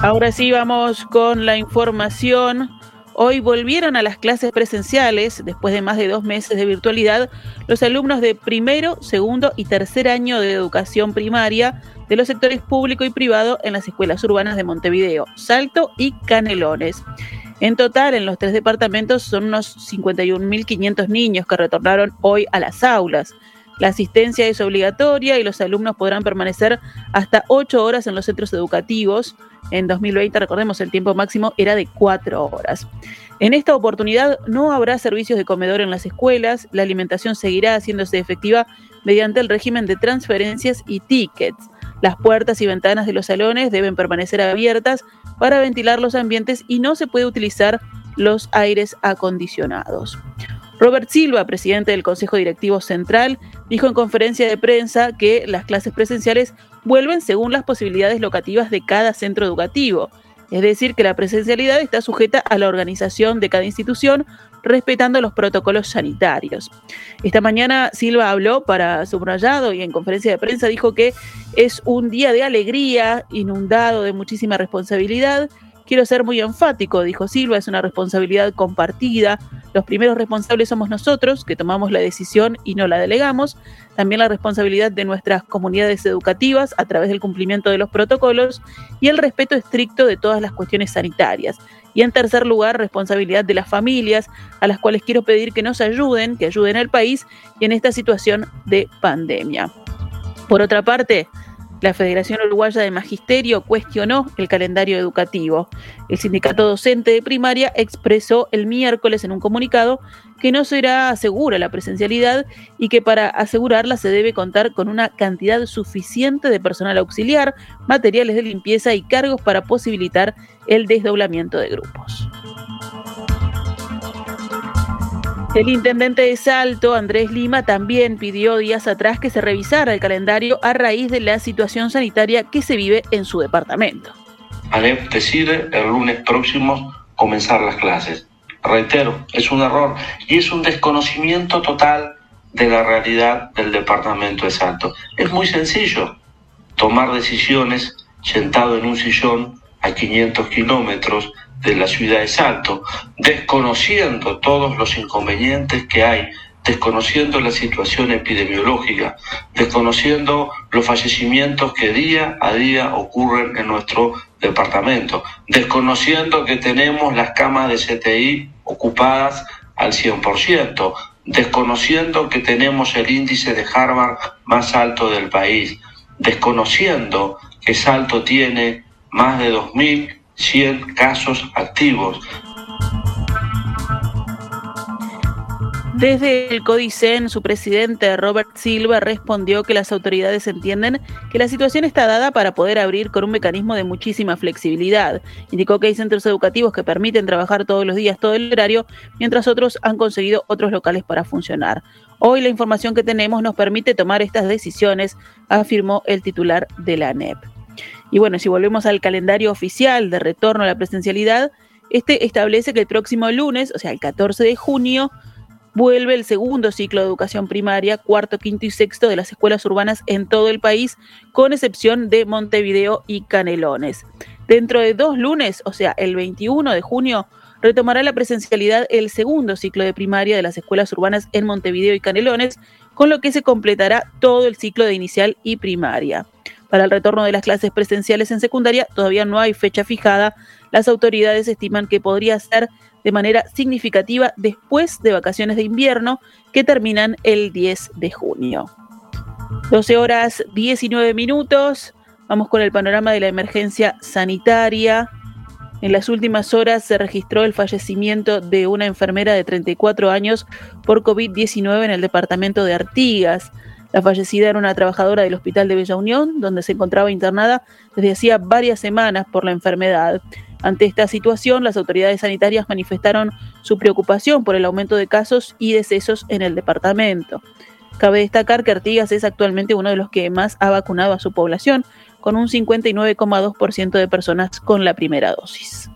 Ahora sí vamos con la información. Hoy volvieron a las clases presenciales, después de más de dos meses de virtualidad, los alumnos de primero, segundo y tercer año de educación primaria de los sectores público y privado en las escuelas urbanas de Montevideo, Salto y Canelones. En total, en los tres departamentos son unos 51.500 niños que retornaron hoy a las aulas. La asistencia es obligatoria y los alumnos podrán permanecer hasta ocho horas en los centros educativos. En 2020, recordemos, el tiempo máximo era de cuatro horas. En esta oportunidad no habrá servicios de comedor en las escuelas, la alimentación seguirá haciéndose efectiva mediante el régimen de transferencias y tickets. Las puertas y ventanas de los salones deben permanecer abiertas para ventilar los ambientes y no se puede utilizar los aires acondicionados. Robert Silva, presidente del Consejo Directivo Central, dijo en conferencia de prensa que las clases presenciales vuelven según las posibilidades locativas de cada centro educativo, es decir, que la presencialidad está sujeta a la organización de cada institución, respetando los protocolos sanitarios. Esta mañana Silva habló para Subrayado y en conferencia de prensa dijo que es un día de alegría, inundado de muchísima responsabilidad, Quiero ser muy enfático, dijo Silva, es una responsabilidad compartida. Los primeros responsables somos nosotros, que tomamos la decisión y no la delegamos. También la responsabilidad de nuestras comunidades educativas a través del cumplimiento de los protocolos y el respeto estricto de todas las cuestiones sanitarias. Y en tercer lugar, responsabilidad de las familias, a las cuales quiero pedir que nos ayuden, que ayuden al país y en esta situación de pandemia. Por otra parte, la Federación Uruguaya de Magisterio cuestionó el calendario educativo. El sindicato docente de primaria expresó el miércoles en un comunicado que no será segura la presencialidad y que para asegurarla se debe contar con una cantidad suficiente de personal auxiliar, materiales de limpieza y cargos para posibilitar el desdoblamiento de grupos. El intendente de Salto, Andrés Lima, también pidió días atrás que se revisara el calendario a raíz de la situación sanitaria que se vive en su departamento. ANEP decide el lunes próximo comenzar las clases. Reitero, es un error y es un desconocimiento total de la realidad del departamento de Salto. Es muy sencillo tomar decisiones sentado en un sillón a 500 kilómetros de la ciudad de Salto, desconociendo todos los inconvenientes que hay, desconociendo la situación epidemiológica, desconociendo los fallecimientos que día a día ocurren en nuestro departamento, desconociendo que tenemos las camas de CTI ocupadas al 100%, desconociendo que tenemos el índice de Harvard más alto del país, desconociendo que Salto tiene más de 2.000 100 casos activos. Desde el Codicen, su presidente Robert Silva respondió que las autoridades entienden que la situación está dada para poder abrir con un mecanismo de muchísima flexibilidad. Indicó que hay centros educativos que permiten trabajar todos los días, todo el horario, mientras otros han conseguido otros locales para funcionar. Hoy la información que tenemos nos permite tomar estas decisiones, afirmó el titular de la ANEP. Y bueno, si volvemos al calendario oficial de retorno a la presencialidad, este establece que el próximo lunes, o sea, el 14 de junio, vuelve el segundo ciclo de educación primaria, cuarto, quinto y sexto de las escuelas urbanas en todo el país, con excepción de Montevideo y Canelones. Dentro de dos lunes, o sea, el 21 de junio, retomará la presencialidad el segundo ciclo de primaria de las escuelas urbanas en Montevideo y Canelones, con lo que se completará todo el ciclo de inicial y primaria. Para el retorno de las clases presenciales en secundaria todavía no hay fecha fijada. Las autoridades estiman que podría ser de manera significativa después de vacaciones de invierno que terminan el 10 de junio. 12 horas 19 minutos. Vamos con el panorama de la emergencia sanitaria. En las últimas horas se registró el fallecimiento de una enfermera de 34 años por COVID-19 en el departamento de Artigas. La fallecida era una trabajadora del Hospital de Bella Unión, donde se encontraba internada desde hacía varias semanas por la enfermedad. Ante esta situación, las autoridades sanitarias manifestaron su preocupación por el aumento de casos y decesos en el departamento. Cabe destacar que Artigas es actualmente uno de los que más ha vacunado a su población, con un 59,2% de personas con la primera dosis.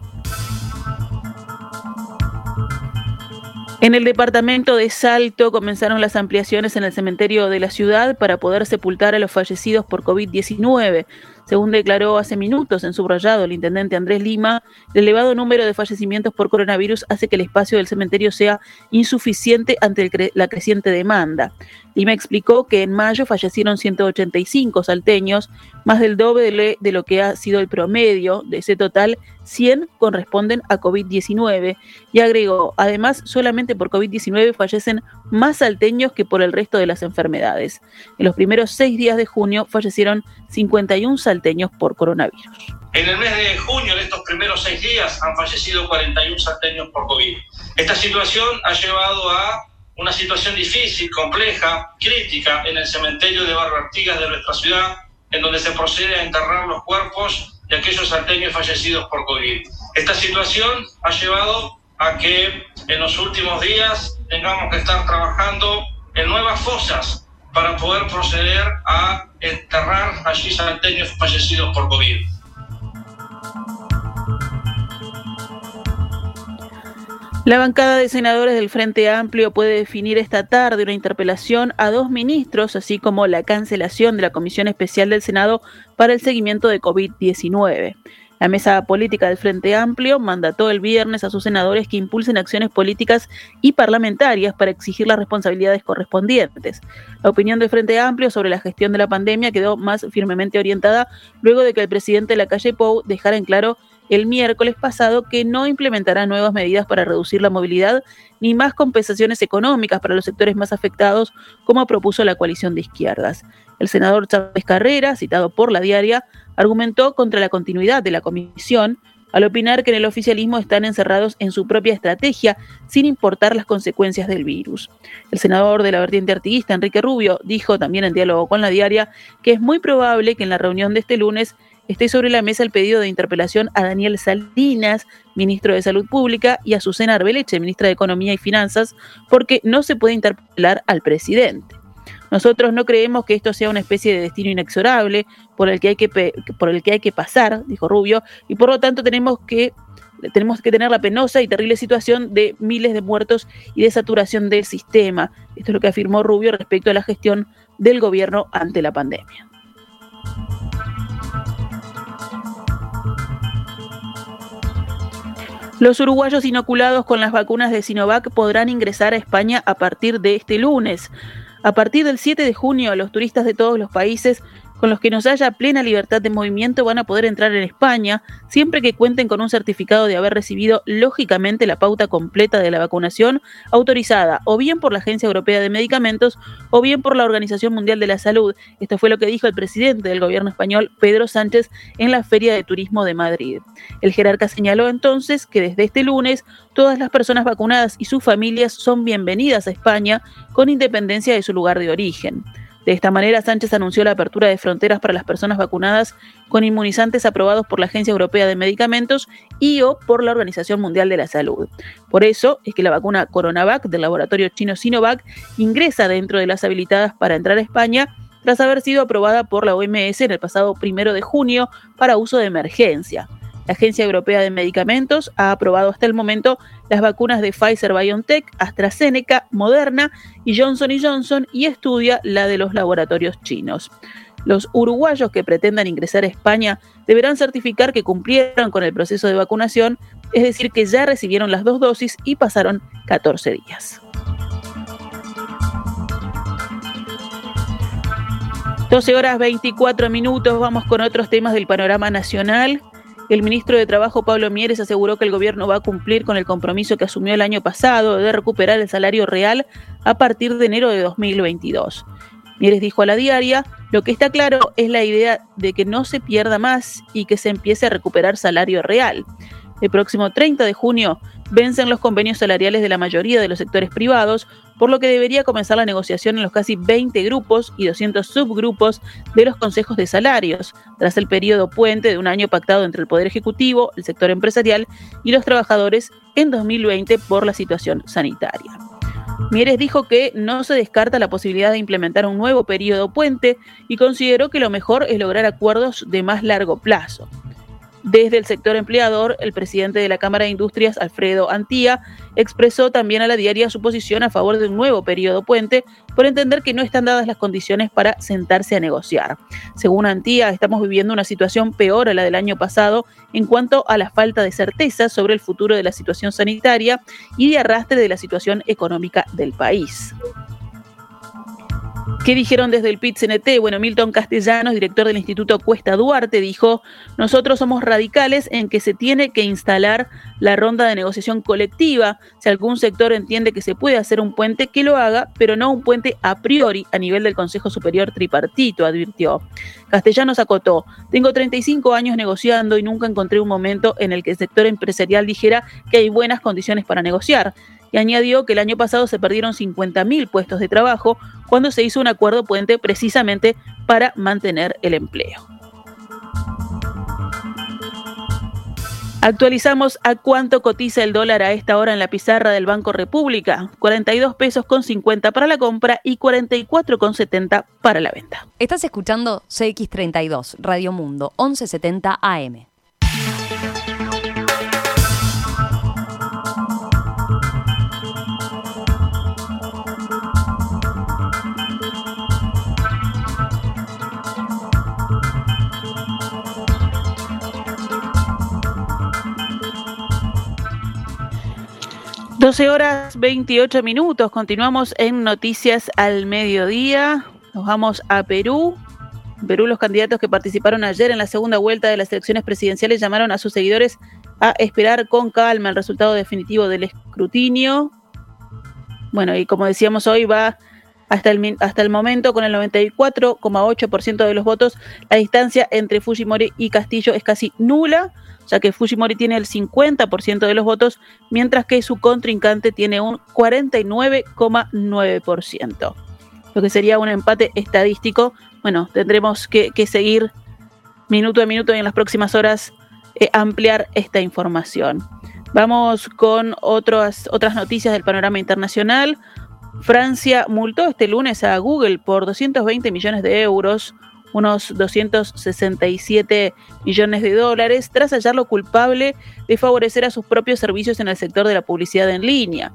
En el departamento de Salto comenzaron las ampliaciones en el cementerio de la ciudad para poder sepultar a los fallecidos por COVID-19. Según declaró hace minutos en subrayado el intendente Andrés Lima, el elevado número de fallecimientos por coronavirus hace que el espacio del cementerio sea insuficiente ante la creciente demanda. Lima explicó que en mayo fallecieron 185 salteños, más del doble de lo que ha sido el promedio. De ese total, 100 corresponden a COVID-19 y agregó, además, solamente por COVID-19 fallecen más salteños que por el resto de las enfermedades. En los primeros seis días de junio fallecieron 51 salteños por coronavirus. En el mes de junio, en estos primeros seis días, han fallecido 41 salteños por COVID. Esta situación ha llevado a una situación difícil, compleja, crítica en el cementerio de Barrio Artigas de nuestra ciudad, en donde se procede a enterrar los cuerpos de aquellos salteños fallecidos por COVID. Esta situación ha llevado a que en los últimos días tengamos que estar trabajando en nuevas fosas para poder proceder a enterrar allí salteños fallecidos por COVID. La bancada de senadores del Frente Amplio puede definir esta tarde una interpelación a dos ministros, así como la cancelación de la Comisión Especial del Senado para el seguimiento de COVID-19. La mesa política del Frente Amplio mandató el viernes a sus senadores que impulsen acciones políticas y parlamentarias para exigir las responsabilidades correspondientes. La opinión del Frente Amplio sobre la gestión de la pandemia quedó más firmemente orientada luego de que el presidente de la calle Pou dejara en claro el miércoles pasado que no implementará nuevas medidas para reducir la movilidad ni más compensaciones económicas para los sectores más afectados, como propuso la coalición de izquierdas. El senador Chávez Carrera, citado por la diaria, argumentó contra la continuidad de la comisión al opinar que en el oficialismo están encerrados en su propia estrategia sin importar las consecuencias del virus. El senador de la vertiente artiguista, Enrique Rubio, dijo también en diálogo con la diaria que es muy probable que en la reunión de este lunes esté sobre la mesa el pedido de interpelación a Daniel Salinas, ministro de Salud Pública, y a Susana Arbeleche, ministra de Economía y Finanzas, porque no se puede interpelar al presidente. Nosotros no creemos que esto sea una especie de destino inexorable por el que hay que, por el que, hay que pasar, dijo Rubio, y por lo tanto tenemos que, tenemos que tener la penosa y terrible situación de miles de muertos y de saturación del sistema. Esto es lo que afirmó Rubio respecto a la gestión del gobierno ante la pandemia. Los uruguayos inoculados con las vacunas de Sinovac podrán ingresar a España a partir de este lunes. A partir del 7 de junio, los turistas de todos los países con los que nos haya plena libertad de movimiento van a poder entrar en España siempre que cuenten con un certificado de haber recibido lógicamente la pauta completa de la vacunación autorizada o bien por la Agencia Europea de Medicamentos o bien por la Organización Mundial de la Salud. Esto fue lo que dijo el presidente del gobierno español, Pedro Sánchez, en la Feria de Turismo de Madrid. El jerarca señaló entonces que desde este lunes todas las personas vacunadas y sus familias son bienvenidas a España con independencia de su lugar de origen. De esta manera, Sánchez anunció la apertura de fronteras para las personas vacunadas con inmunizantes aprobados por la Agencia Europea de Medicamentos y o por la Organización Mundial de la Salud. Por eso es que la vacuna Coronavac del laboratorio chino Sinovac ingresa dentro de las habilitadas para entrar a España tras haber sido aprobada por la OMS en el pasado primero de junio para uso de emergencia. La Agencia Europea de Medicamentos ha aprobado hasta el momento las vacunas de Pfizer BioNTech, AstraZeneca, Moderna y Johnson Johnson y estudia la de los laboratorios chinos. Los uruguayos que pretendan ingresar a España deberán certificar que cumplieron con el proceso de vacunación, es decir, que ya recibieron las dos dosis y pasaron 14 días. 12 horas 24 minutos, vamos con otros temas del panorama nacional. El ministro de Trabajo, Pablo Mieres, aseguró que el gobierno va a cumplir con el compromiso que asumió el año pasado de recuperar el salario real a partir de enero de 2022. Mieres dijo a la diaria, lo que está claro es la idea de que no se pierda más y que se empiece a recuperar salario real. El próximo 30 de junio vencen los convenios salariales de la mayoría de los sectores privados, por lo que debería comenzar la negociación en los casi 20 grupos y 200 subgrupos de los consejos de salarios, tras el periodo puente de un año pactado entre el Poder Ejecutivo, el sector empresarial y los trabajadores en 2020 por la situación sanitaria. Mieres dijo que no se descarta la posibilidad de implementar un nuevo periodo puente y consideró que lo mejor es lograr acuerdos de más largo plazo. Desde el sector empleador, el presidente de la Cámara de Industrias, Alfredo Antía, expresó también a la diaria su posición a favor de un nuevo periodo puente por entender que no están dadas las condiciones para sentarse a negociar. Según Antía, estamos viviendo una situación peor a la del año pasado en cuanto a la falta de certeza sobre el futuro de la situación sanitaria y de arrastre de la situación económica del país. ¿Qué dijeron desde el PIT-CNT? Bueno, Milton Castellanos, director del Instituto Cuesta Duarte, dijo, nosotros somos radicales en que se tiene que instalar la ronda de negociación colectiva. Si algún sector entiende que se puede hacer un puente, que lo haga, pero no un puente a priori a nivel del Consejo Superior Tripartito, advirtió. Castellanos acotó, tengo 35 años negociando y nunca encontré un momento en el que el sector empresarial dijera que hay buenas condiciones para negociar y añadió que el año pasado se perdieron 50.000 puestos de trabajo cuando se hizo un acuerdo puente precisamente para mantener el empleo. Actualizamos a cuánto cotiza el dólar a esta hora en la pizarra del Banco República. 42 pesos con 50 para la compra y 44 con 70 para la venta. Estás escuchando CX32, Radio Mundo, 1170 AM. 12 horas 28 minutos. Continuamos en Noticias al Mediodía. Nos vamos a Perú. En Perú, los candidatos que participaron ayer en la segunda vuelta de las elecciones presidenciales llamaron a sus seguidores a esperar con calma el resultado definitivo del escrutinio. Bueno, y como decíamos hoy, va hasta el, hasta el momento con el 94,8% de los votos. La distancia entre Fujimori y Castillo es casi nula ya que Fujimori tiene el 50% de los votos, mientras que su contrincante tiene un 49,9%. Lo que sería un empate estadístico. Bueno, tendremos que, seguir minuto a minuto y en las próximas horas eh, ampliar esta información. Vamos con otras, otras noticias del panorama internacional. Francia multó este lunes a Google por 220 millones de euros unos 267 millones de dólares, tras hallarlo culpable de favorecer a sus propios servicios en el sector de la publicidad en línea.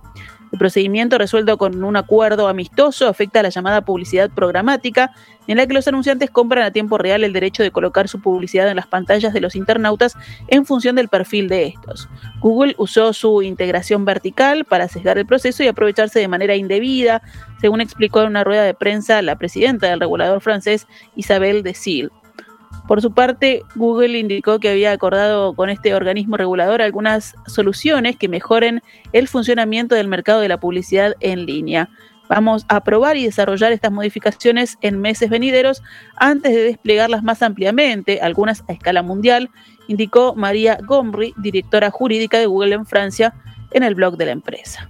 El procedimiento, resuelto con un acuerdo amistoso, afecta a la llamada publicidad programática, en la que los anunciantes compran a tiempo real el derecho de colocar su publicidad en las pantallas de los internautas en función del perfil de estos. Google usó su integración vertical para sesgar el proceso y aprovecharse de manera indebida, según explicó en una rueda de prensa la presidenta del regulador francés, Isabel Desil. Por su parte, Google indicó que había acordado con este organismo regulador algunas soluciones que mejoren el funcionamiento del mercado de la publicidad en línea. Vamos a probar y desarrollar estas modificaciones en meses venideros antes de desplegarlas más ampliamente, algunas a escala mundial, indicó María Gomri, directora jurídica de Google en Francia, en el blog de la empresa.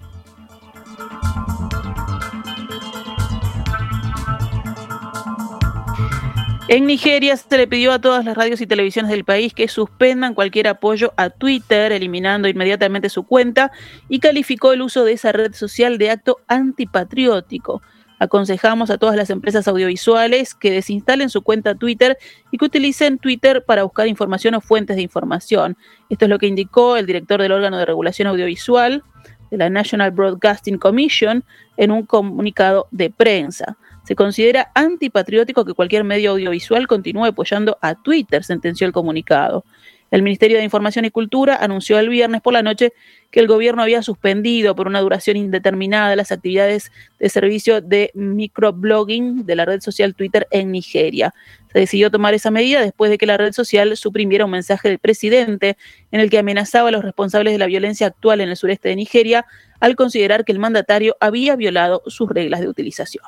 En Nigeria se le pidió a todas las radios y televisiones del país que suspendan cualquier apoyo a Twitter, eliminando inmediatamente su cuenta, y calificó el uso de esa red social de acto antipatriótico. Aconsejamos a todas las empresas audiovisuales que desinstalen su cuenta Twitter y que utilicen Twitter para buscar información o fuentes de información. Esto es lo que indicó el director del órgano de regulación audiovisual de la National Broadcasting Commission en un comunicado de prensa. Se considera antipatriótico que cualquier medio audiovisual continúe apoyando a Twitter, sentenció el comunicado. El Ministerio de Información y Cultura anunció el viernes por la noche que el gobierno había suspendido por una duración indeterminada las actividades de servicio de microblogging de la red social Twitter en Nigeria. Se decidió tomar esa medida después de que la red social suprimiera un mensaje del presidente en el que amenazaba a los responsables de la violencia actual en el sureste de Nigeria al considerar que el mandatario había violado sus reglas de utilización.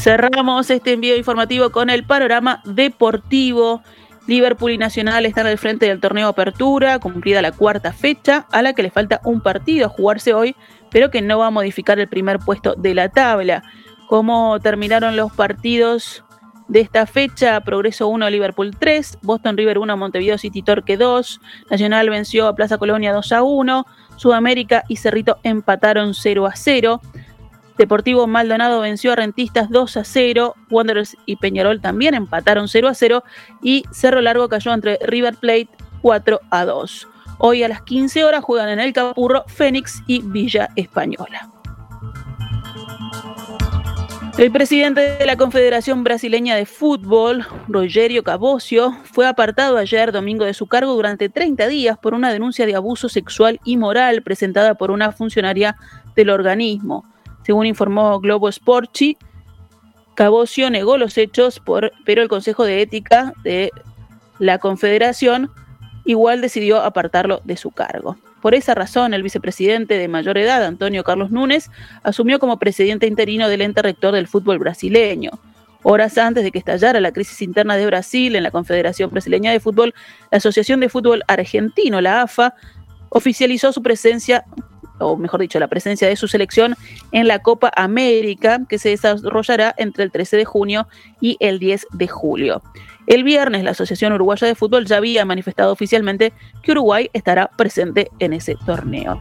Cerramos este envío informativo con el panorama deportivo. Liverpool y Nacional están al frente del torneo Apertura, cumplida la cuarta fecha, a la que le falta un partido a jugarse hoy, pero que no va a modificar el primer puesto de la tabla. ¿Cómo terminaron los partidos de esta fecha? Progreso 1, Liverpool 3, Boston River 1, Montevideo City Torque 2, Nacional venció a Plaza Colonia 2 a 1, Sudamérica y Cerrito empataron 0 a 0. Deportivo Maldonado venció a Rentistas 2 a 0. Wanderers y Peñarol también empataron 0 a 0. Y Cerro Largo cayó entre River Plate 4 a 2. Hoy a las 15 horas juegan en el Capurro Fénix y Villa Española. El presidente de la Confederación Brasileña de Fútbol, Rogerio Caboccio, fue apartado ayer domingo de su cargo durante 30 días por una denuncia de abuso sexual y moral presentada por una funcionaria del organismo. Según informó Globo Sporchi, Caboccio negó los hechos, pero el Consejo de Ética de la Confederación igual decidió apartarlo de su cargo. Por esa razón, el vicepresidente de mayor edad, Antonio Carlos Núñez, asumió como presidente interino del ente rector del fútbol brasileño. Horas antes de que estallara la crisis interna de Brasil en la Confederación Brasileña de Fútbol, la Asociación de Fútbol Argentino, la AFA, oficializó su presencia, o mejor dicho, la presencia de su selección en la Copa América, que se desarrollará entre el 13 de junio y el 10 de julio. El viernes la Asociación Uruguaya de Fútbol ya había manifestado oficialmente que Uruguay estará presente en ese torneo.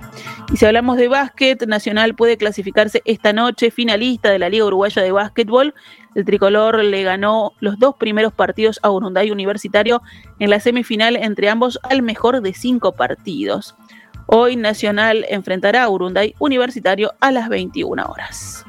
Y si hablamos de básquet, Nacional puede clasificarse esta noche finalista de la Liga Uruguaya de Básquetbol. El tricolor le ganó los dos primeros partidos a Urunday Universitario en la semifinal entre ambos al mejor de cinco partidos. Hoy Nacional enfrentará a Urunday Universitario a las 21 horas.